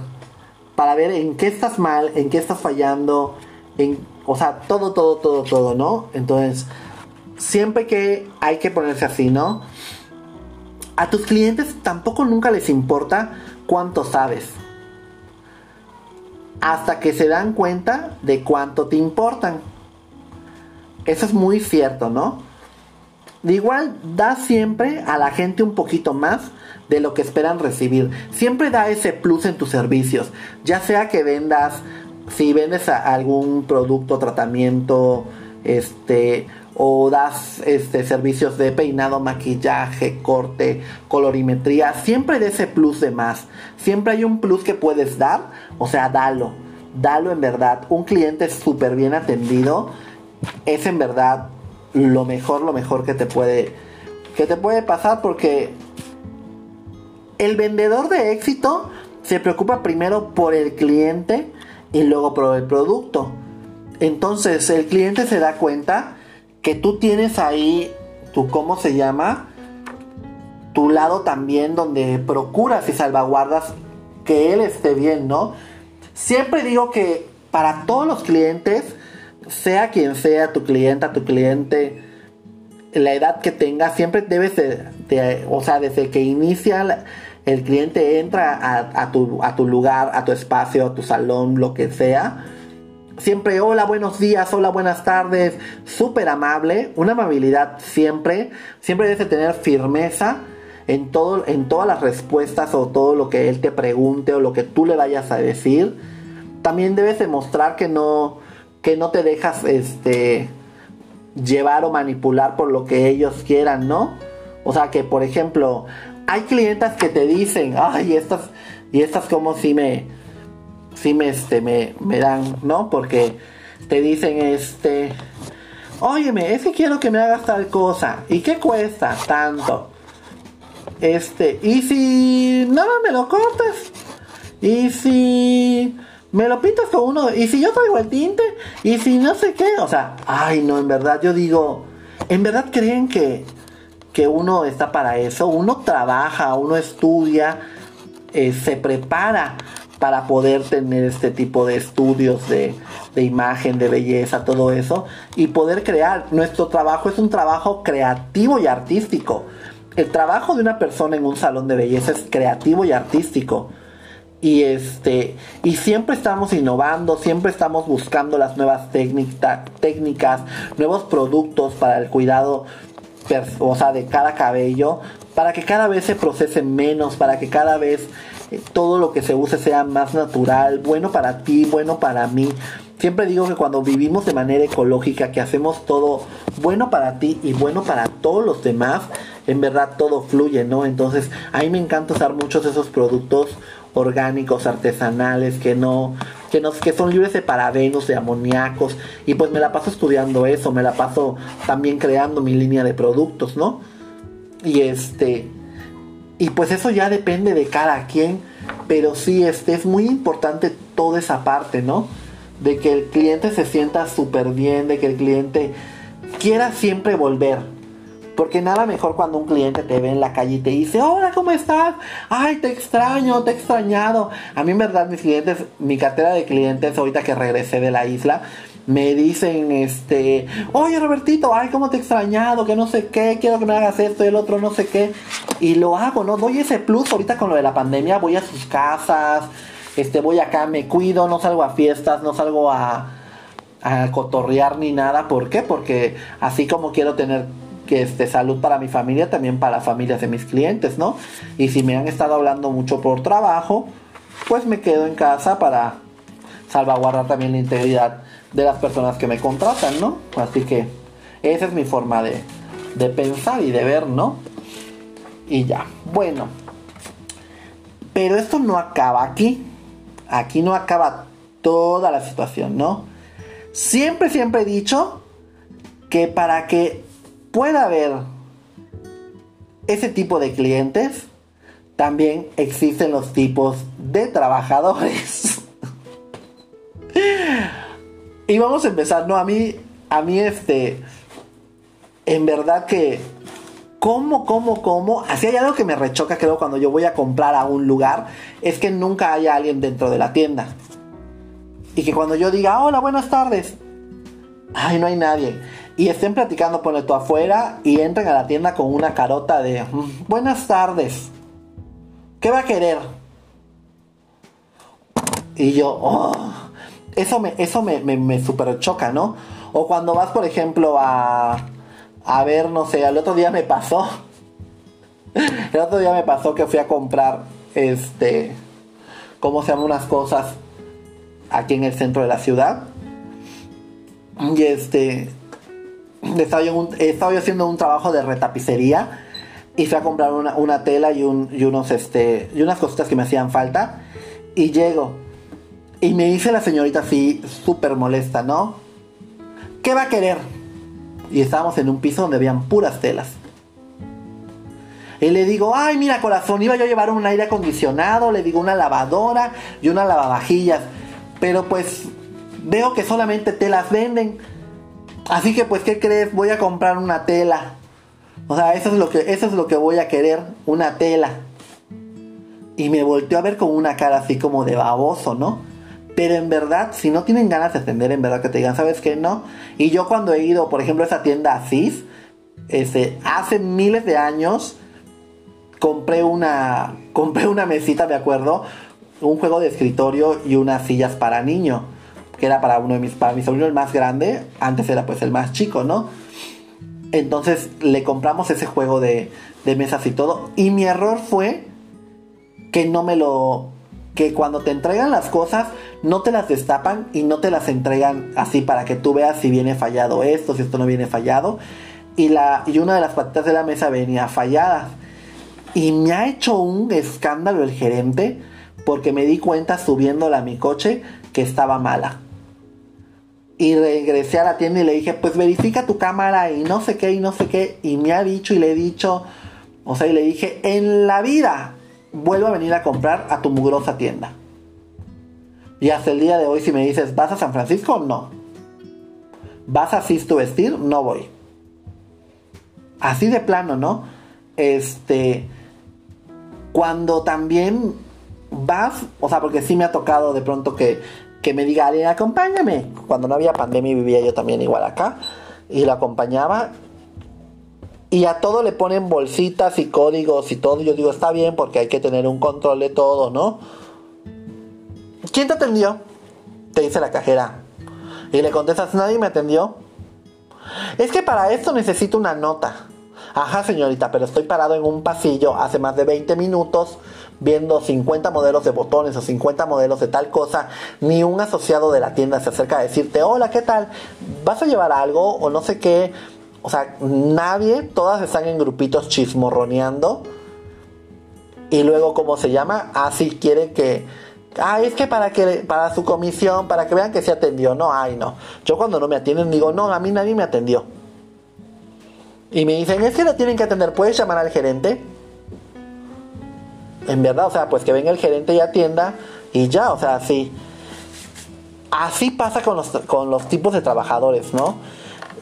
para ver en qué estás mal, en qué estás fallando, en o sea, todo, todo, todo, todo, ¿no? Entonces, siempre que hay que ponerse así, ¿no? A tus clientes tampoco nunca les importa cuánto sabes. Hasta que se dan cuenta de cuánto te importan. Eso es muy cierto, ¿no? De igual, da siempre a la gente un poquito más de lo que esperan recibir. Siempre da ese plus en tus servicios. Ya sea que vendas si vendes algún producto, tratamiento, este, o das este, servicios de peinado, maquillaje, corte, colorimetría, siempre de ese plus de más. Siempre hay un plus que puedes dar, o sea, dalo. Dalo en verdad. Un cliente súper bien atendido es en verdad lo mejor, lo mejor que te puede, que te puede pasar porque el vendedor de éxito se preocupa primero por el cliente y luego por el producto. Entonces el cliente se da cuenta que tú tienes ahí tu, ¿cómo se llama? Tu lado también donde procuras y salvaguardas que él esté bien, ¿no? Siempre digo que para todos los clientes, sea quien sea tu clienta, tu cliente, la edad que tenga, siempre debes de, o sea, desde que inicia el cliente entra a, tu, lugar, a tu espacio, a tu salón, lo que sea, siempre hola, buenos días, hola, buenas tardes, súper amable, una amabilidad siempre, siempre debes tener firmeza en, todo, en todas las respuestas o todo lo que él te pregunte o lo que tú le vayas a decir, también debes demostrar que no, que no te dejas este, llevar o manipular por lo que ellos quieran, ¿no? O sea que, por ejemplo, hay clientas que te dicen, ay, estas, y estas como si me, si me, este, me, me dan, ¿no? Porque te dicen, este, óyeme, es que quiero que me hagas tal cosa. ¿Y qué cuesta? Tanto. Este, y si nada me lo cortas. Y si me lo pintas con uno. Y si yo traigo el tinte. Y si no sé qué. O sea, ay, no, en verdad, yo digo, ¿en verdad creen que, que uno está para eso? Uno trabaja, uno estudia, eh, se prepara para poder tener este tipo de estudios de, de imagen, de belleza, todo eso, y poder crear. Nuestro trabajo es un trabajo creativo y artístico. El trabajo de una persona en un salón de belleza es creativo y artístico. Y este, y siempre estamos innovando, siempre estamos buscando las nuevas técnicas, nuevos productos para el cuidado o sea, de cada cabello, para que cada vez se procese menos, para que cada vez eh, todo lo que se use sea más natural, bueno para ti, bueno para mí. Siempre digo que cuando vivimos de manera ecológica, que hacemos todo bueno para ti y bueno para todos los demás, en verdad todo fluye, ¿no? Entonces, a mí me encanta usar muchos de esos productos orgánicos, artesanales, que no, que son libres de parabenos, de amoníacos, y pues me la paso estudiando eso, me la paso también creando mi línea de productos, ¿no? Y este, y pues eso ya depende de cada quien, pero sí, este, es muy importante toda esa parte, ¿no? De que el cliente se sienta súper bien, de que el cliente quiera siempre volver. Porque nada mejor cuando un cliente te ve en la calle y te dice, hola, ¿cómo estás? Ay, te extraño, te he extrañado. A mí en verdad mis clientes, mi cartera de clientes ahorita que regresé de la isla, me dicen, este, oye Robertito, ay, cómo te he extrañado, que no sé qué, quiero que me hagas esto y el otro, no sé qué. Y lo hago, ¿no? Doy ese plus ahorita con lo de la pandemia, voy a sus casas, este, voy acá, me cuido, no salgo a fiestas, no salgo a, a cotorrear ni nada. ¿Por qué? Porque así como quiero tener que este, salud para mi familia, también para las familias de mis clientes, ¿no? Y si me han estado hablando mucho por trabajo, pues me quedo en casa para salvaguardar también la integridad de las personas que me contratan, ¿no? Así que esa es mi forma de, de pensar y de ver, ¿no? Y ya, bueno. Pero esto no acaba aquí. Aquí no acaba toda la situación, ¿no? Siempre, siempre he dicho que para que pueda haber ese tipo de clientes, también existen los tipos de trabajadores. Y vamos a empezar, ¿no? A mí, a mí este, en verdad que, ¿cómo, cómo, cómo? Así hay algo que me rechoca, creo, cuando yo voy a comprar a un lugar, es que nunca haya alguien dentro de la tienda. Y que cuando yo diga, hola, buenas tardes, ay, no hay nadie. Y estén platicando por esto afuera y entren a la tienda con una carota de, mm, buenas tardes, ¿qué va a querer? Y yo, oh eso me, eso me, me, super choca, ¿no? O cuando vas, por ejemplo, a, a ver, no sé, el otro día me pasó. El otro día me pasó que fui a comprar, este, ¿cómo se llaman unas cosas aquí en el centro de la ciudad? Y este, yo, estaba yo haciendo un trabajo de retapicería y fui a comprar una, una tela y, unos, este, y unas cositas que me hacían falta. Y llego y me dice la señorita así, súper molesta, ¿no? ¿Qué va a querer? Y estábamos en un piso donde habían puras telas. Y le digo, ay, mira, corazón, iba yo a llevar un aire acondicionado, le digo una lavadora y una lavavajillas. Pero pues veo que solamente telas venden. Así que pues, ¿qué crees? Voy a comprar una tela. O sea, eso es lo que, eso es lo que voy a querer, una tela. Y me volteó a ver con una cara así como de baboso, ¿no? Pero en verdad, si no tienen ganas de atender, en verdad que te digan, ¿sabes qué? No. Y yo cuando he ido, por ejemplo, a esa tienda Asís, este, hace miles de años, compré una, compré una mesita, me acuerdo, un juego de escritorio y unas sillas para niño, que era para uno de mis, para mi sobrino el más grande, antes era pues el más chico, ¿no? Entonces le compramos ese juego de, de mesas y todo. Y mi error fue que no me lo... Que cuando te entregan las cosas, no te las destapan y no te las entregan así para que tú veas si viene fallado esto, si esto no viene fallado. Y, la, y una de las patitas de la mesa venía fallada. Y me ha hecho un escándalo el gerente porque me di cuenta subiéndola a mi coche que estaba mala. Y regresé a la tienda y le dije, pues verifica tu cámara y no sé qué y no sé qué. Y me ha dicho y le he dicho, o sea, y le dije, en la vida vuelvo a venir a comprar a tu mugrosa tienda. Y hasta el día de hoy si me dices, ¿vas a San Francisco? No. ¿Vas a Cis Vestir? No voy. Así de plano, ¿no? Este, cuando también vas, o sea, porque sí me ha tocado de pronto que, que me diga alguien, acompáñame. Cuando no había pandemia vivía yo también igual acá. Y lo acompañaba. Y a todo le ponen bolsitas y códigos y todo. Yo digo, está bien porque hay que tener un control de todo, ¿no? ¿Quién te atendió? Te dice la cajera. Y le contestas, nadie me atendió. Es que para esto necesito una nota. Ajá, señorita, pero estoy parado en un pasillo hace más de 20 minutos viendo 50 modelos de botones o 50 modelos de tal cosa. Ni un asociado de la tienda se acerca a decirte, hola, ¿qué tal? ¿Vas a llevar algo o no sé qué? O sea, nadie, todas están en grupitos chismorroneando. Y luego, ¿cómo se llama? Así ah, quiere que... Ah, es que para que para su comisión, para que vean que se atendió. No, ay, no. Yo cuando no me atienden digo, no, a mí nadie me atendió. Y me dicen, es que lo tienen que atender, ¿puedes llamar al gerente? En verdad, o sea, pues que venga el gerente y atienda y ya, o sea, así. Así pasa con los, con los tipos de trabajadores, ¿no?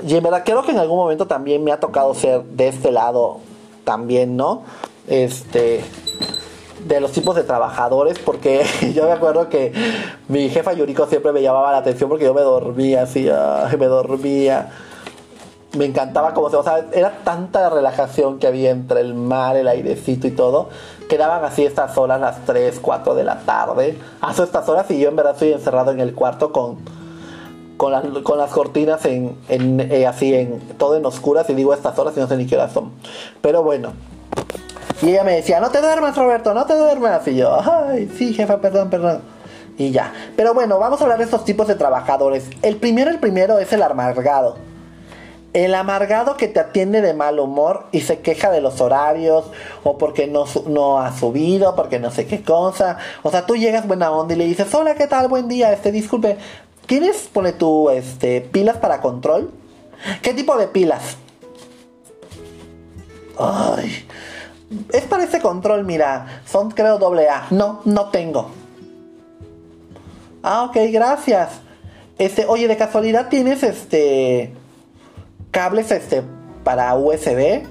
Y en verdad creo que en algún momento también me ha tocado ser de este lado también, ¿no? Este de los tipos de trabajadores porque yo me acuerdo que mi jefa Yuriko siempre me llamaba la atención porque yo me dormía así, me dormía me encantaba como o sea, era tanta relajación que había entre el mar, el airecito y todo. Quedaban así estas horas, las 3, 4 de la tarde. Hace estas horas y yo en verdad estoy encerrado en el cuarto con, con, las, con las cortinas en, en eh, así en todo en oscuras y digo estas horas y no sé ni qué horas son. Pero bueno. Y ella me decía, no te duermas Roberto, no te duermas. Y yo, ay, sí, jefa, perdón, perdón. Y ya. Pero bueno, vamos a hablar de estos tipos de trabajadores. El primero, el primero es el amargado el amargado que te atiende de mal humor y se queja de los horarios o porque no, no ha subido, porque no sé qué cosa. O sea, tú llegas buena onda y le dices, hola, ¿qué tal? Buen día, este, disculpe, ¿tienes, pone tú, este, pilas para control? ¿Qué tipo de pilas? Ay, es para ese control, mira, son creo doble A. No, no tengo. Ah, ok, gracias. Este, oye, de casualidad tienes este cables este, para USB.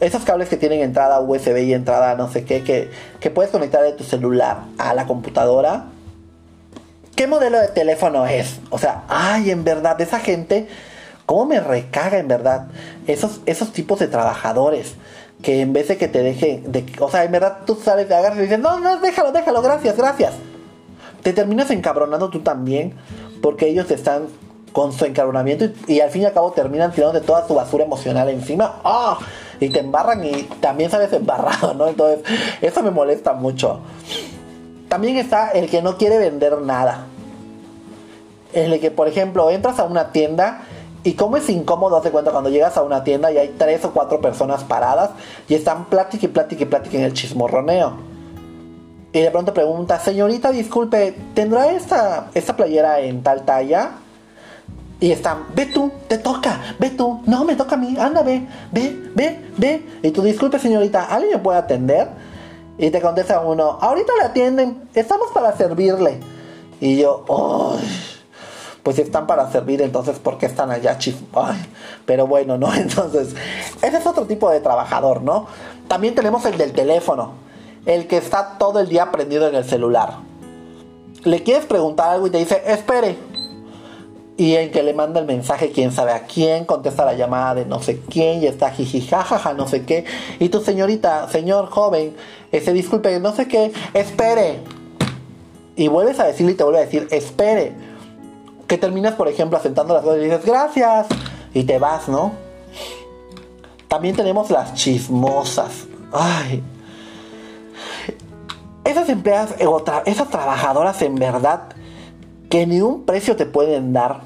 Esos cables que tienen entrada USB y entrada no sé qué, que, que puedes conectar de tu celular a la computadora. ¿Qué modelo de teléfono es? O sea, ay, en verdad, esa gente, ¿cómo me recaga en verdad? Esos, esos tipos de trabajadores que en vez de que te dejen, de, o sea, en verdad tú sales de agarrar y dices, no, no, déjalo, déjalo, gracias, gracias. Te terminas encabronando tú también porque ellos están con su encabronamiento y, al fin y al cabo terminan tirando de toda su basura emocional encima. ¡Ah! Y te embarran y también sales embarrado, ¿no? Entonces, eso me molesta mucho. También está el que no quiere vender nada. El que, por ejemplo, entras a una tienda y como es incómodo, hace cuenta cuando llegas a una tienda y hay tres o cuatro personas paradas y están plática y plática y plática en el chismorroneo. Y de pronto pregunta, señorita, disculpe, ¿tendrá esta, esta playera en tal talla? Y están, ve tú, te toca, ve tú, no me toca a mí, anda, ve, ve, ve, ve. Y tú, disculpe señorita, ¿alguien me puede atender? Y te contesta uno, ahorita le atienden, estamos para servirle. Y yo, pues si están para servir, entonces ¿por qué están allá chif? pero bueno, ¿no? Entonces, ese es otro tipo de trabajador, ¿no? También tenemos el del teléfono, el que está todo el día prendido en el celular. Le quieres preguntar algo y te dice, espere, y el que le manda el mensaje, quién sabe a quién, contesta la llamada de no sé quién y está jijijajaja, no sé qué. Y tu señorita, señor joven, ese disculpe, no sé qué, espere. Y vuelves a decirle y te vuelve a decir, espere. Que terminas, por ejemplo, asentando las cosas y dices, gracias. Y te vas, ¿no? También tenemos las chismosas. Ay. Esas empleadas, eh, esas trabajadoras en verdad que ni un precio te pueden dar.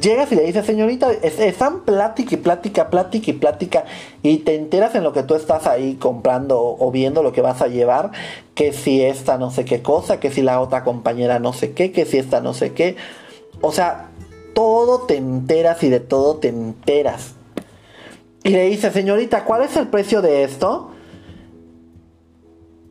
Llegas y le dices, señorita, están plática y plática, plática y plática, y te enteras en lo que tú estás ahí comprando o viendo lo que vas a llevar, que si esta no sé qué cosa, que si la otra compañera no sé qué, que si esta no sé qué. O sea, todo te enteras y de todo te enteras. Y le dice, señorita, ¿cuál es el precio de esto?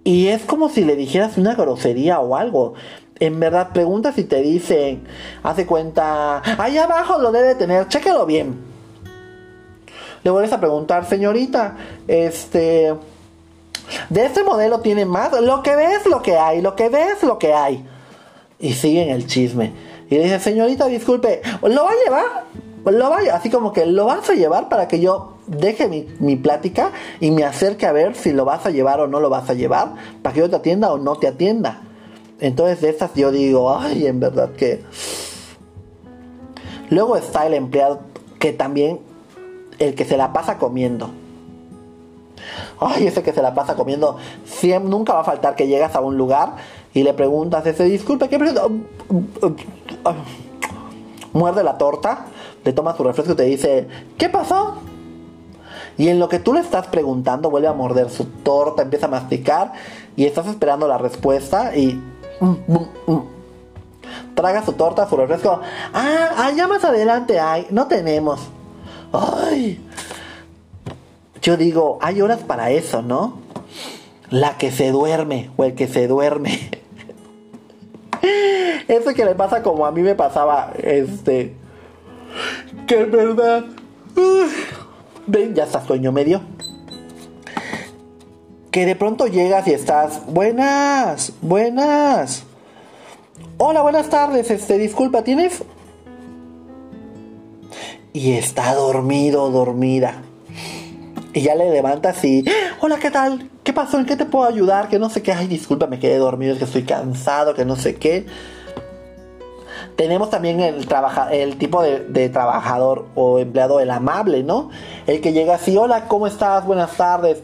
Y es como si le dijeras una grosería o algo. En verdad, pregunta si te dicen, hace cuenta, ahí abajo lo debe tener, chéquelo bien. Le vuelves a preguntar, señorita, este, de este modelo tiene más, lo que ves, lo que hay, lo que ves, lo que hay. Y siguen el chisme. Y le dice, señorita, disculpe, ¿lo va a llevar? Lo va así como que lo vas a llevar para que yo deje mi, plática y me acerque a ver si lo vas a llevar o no lo vas a llevar, para que yo te atienda o no te atienda. Entonces de esas yo digo, ay, en verdad que... Luego está el empleado que también, el que se la pasa comiendo. Ay, ese que se la pasa comiendo, siempre, nunca va a faltar que llegas a un lugar y le preguntas, ese, disculpe, ¿qué Muerde la torta, le toma su refresco y te dice, ¿qué pasó? Y en lo que tú le estás preguntando, vuelve a morder su torta, empieza a masticar y estás esperando la respuesta y... Mm, mm, mm, traga su torta, su refresco. Ah, allá más adelante hay, no tenemos. Ay. Yo digo, hay horas para eso, ¿no? La que se duerme o el que se duerme. Eso que le pasa como a mí me pasaba, este... Que es verdad... Ven, ya está sueño medio. Que de pronto llegas y estás, buenas, buenas. Hola, buenas tardes, este, disculpa, ¿tienes? Y está dormido, dormida. Y ya le levantas y, hola, ¿qué tal? ¿Qué pasó? ¿En qué te puedo ayudar? Que no sé qué. Ay, disculpa, me quedé dormido, es que estoy cansado, que no sé qué. Tenemos también el, el tipo de, trabajador o empleado, el amable, ¿no? El que llega así, hola, ¿cómo estás? Buenas tardes.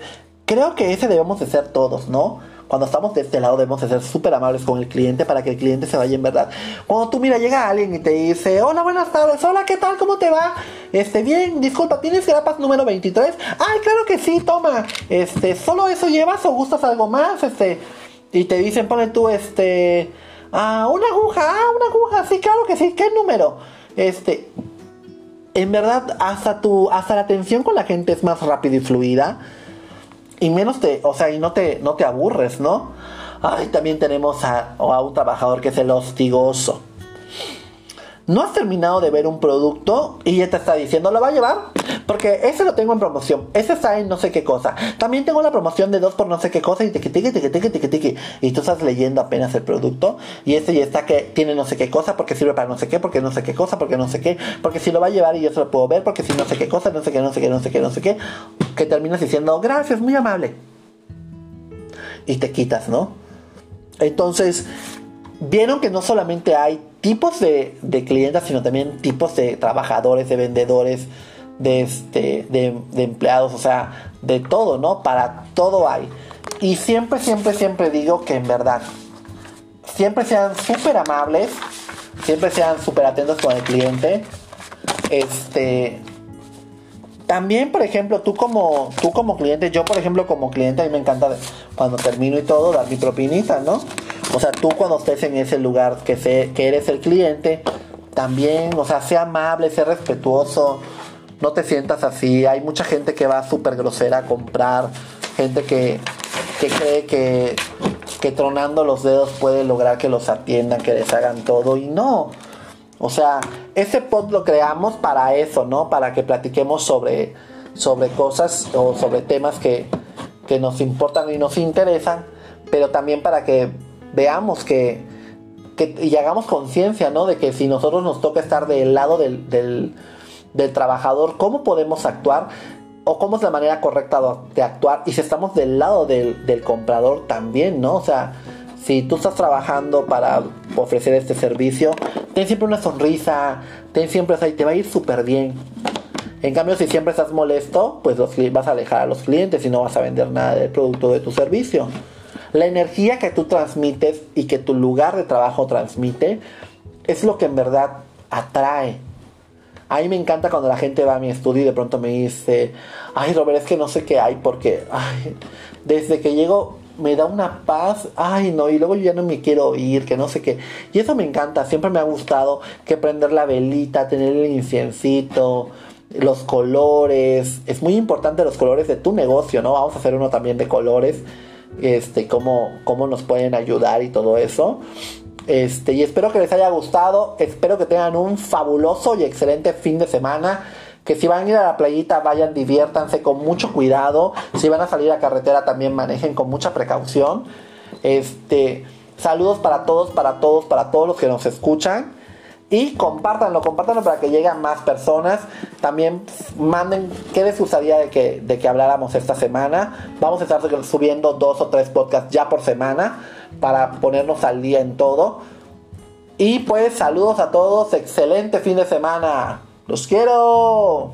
Creo que ese debemos de ser todos, ¿no? Cuando estamos de este lado debemos de ser súper amables con el cliente para que el cliente se vaya en verdad. Cuando tú mira, llega alguien y te dice, hola, buenas tardes, hola, ¿qué tal? ¿Cómo te va? Este, bien, disculpa, ¿tienes grapas número 23? Ay, claro que sí, toma. Este, ¿solo eso llevas o gustas algo más? Este, y te dicen, pone tú, este Ah, una aguja, ah, una aguja, sí, claro que sí, ¿qué número? Este, en verdad, hasta tu, hasta la atención con la gente es más rápida y fluida. Y menos te, o sea, y no te, no te aburres, ¿no? Ay, también tenemos a, a un trabajador que es el hostigoso no has terminado de ver un producto y ya te está diciendo, ¿lo va a llevar? Porque ese lo tengo en promoción, ese está en no sé qué cosa. También tengo la promoción de dos por no sé qué cosa y te tiqui, tiqui, tiqui, tiqui, tiqui. Y tú estás leyendo apenas el producto y ese ya está que tiene no sé qué cosa, porque sirve para no sé qué, porque no sé qué cosa, porque no sé qué, porque si lo va a llevar y yo se lo puedo ver, porque si no sé qué cosa, no sé qué, no sé qué, no sé qué, no sé qué, que terminas diciendo, gracias, muy amable. Y te quitas, ¿no? Entonces, vieron que no solamente hay tipos de, de clientes, sino también tipos de trabajadores, de vendedores, de, este, de, empleados, o sea, de todo, ¿no? Para todo hay. Y siempre, siempre, siempre digo que en verdad, siempre sean súper amables, siempre sean súper atentos con el cliente. Este, también, por ejemplo, tú como, tú como cliente, yo por ejemplo como cliente, a mí me encanta cuando termino y todo, dar mi propinita, ¿no? O sea, tú cuando estés en ese lugar que, sé, que eres el cliente, también, o sea, sea amable, sea respetuoso, no te sientas así. Hay mucha gente que va súper grosera a comprar, gente que, que cree que, que tronando los dedos puede lograr que los atiendan, que les hagan todo, y no. O sea, ese pod lo creamos para eso, ¿no? Para que platiquemos sobre, sobre cosas o sobre temas que, que nos importan y nos interesan, pero también para que veamos que, y hagamos conciencia, ¿no? De que si nosotros nos toca estar del lado del, del, trabajador, ¿cómo podemos actuar? O cómo es la manera correcta de actuar. Y si estamos del lado del, del comprador también, ¿no? O sea, si tú estás trabajando para ofrecer este servicio, ten siempre una sonrisa, ten siempre, o y te va a ir súper bien. En cambio, si siempre estás molesto, pues los, vas a alejar a los clientes y no vas a vender nada del producto de tu servicio. La energía que tú transmites y que tu lugar de trabajo transmite es lo que en verdad atrae. A mí me encanta cuando la gente va a mi estudio y de pronto me dice, ay Robert, es que no sé qué hay porque ay, desde que llego me da una paz, ay no, y luego yo ya no me quiero ir, que no sé qué. Y eso me encanta, siempre me ha gustado que prender la velita, tener el inciencito, los colores, es muy importante los colores de tu negocio, ¿no? Vamos a hacer uno también de colores, este, cómo, cómo nos pueden ayudar y todo eso. Este, y espero que les haya gustado, espero que tengan un fabuloso y excelente fin de semana que si van a ir a la playita vayan, diviértanse con mucho cuidado. Si van a salir a carretera también manejen con mucha precaución. Este, saludos para todos, para todos, para todos los que nos escuchan. Y compártanlo, compártanlo para que lleguen más personas. También manden qué les gustaría de que, de que habláramos esta semana. Vamos a estar subiendo dos o tres podcasts ya por semana para ponernos al día en todo. Y pues saludos a todos, excelente fin de semana. Los quiero.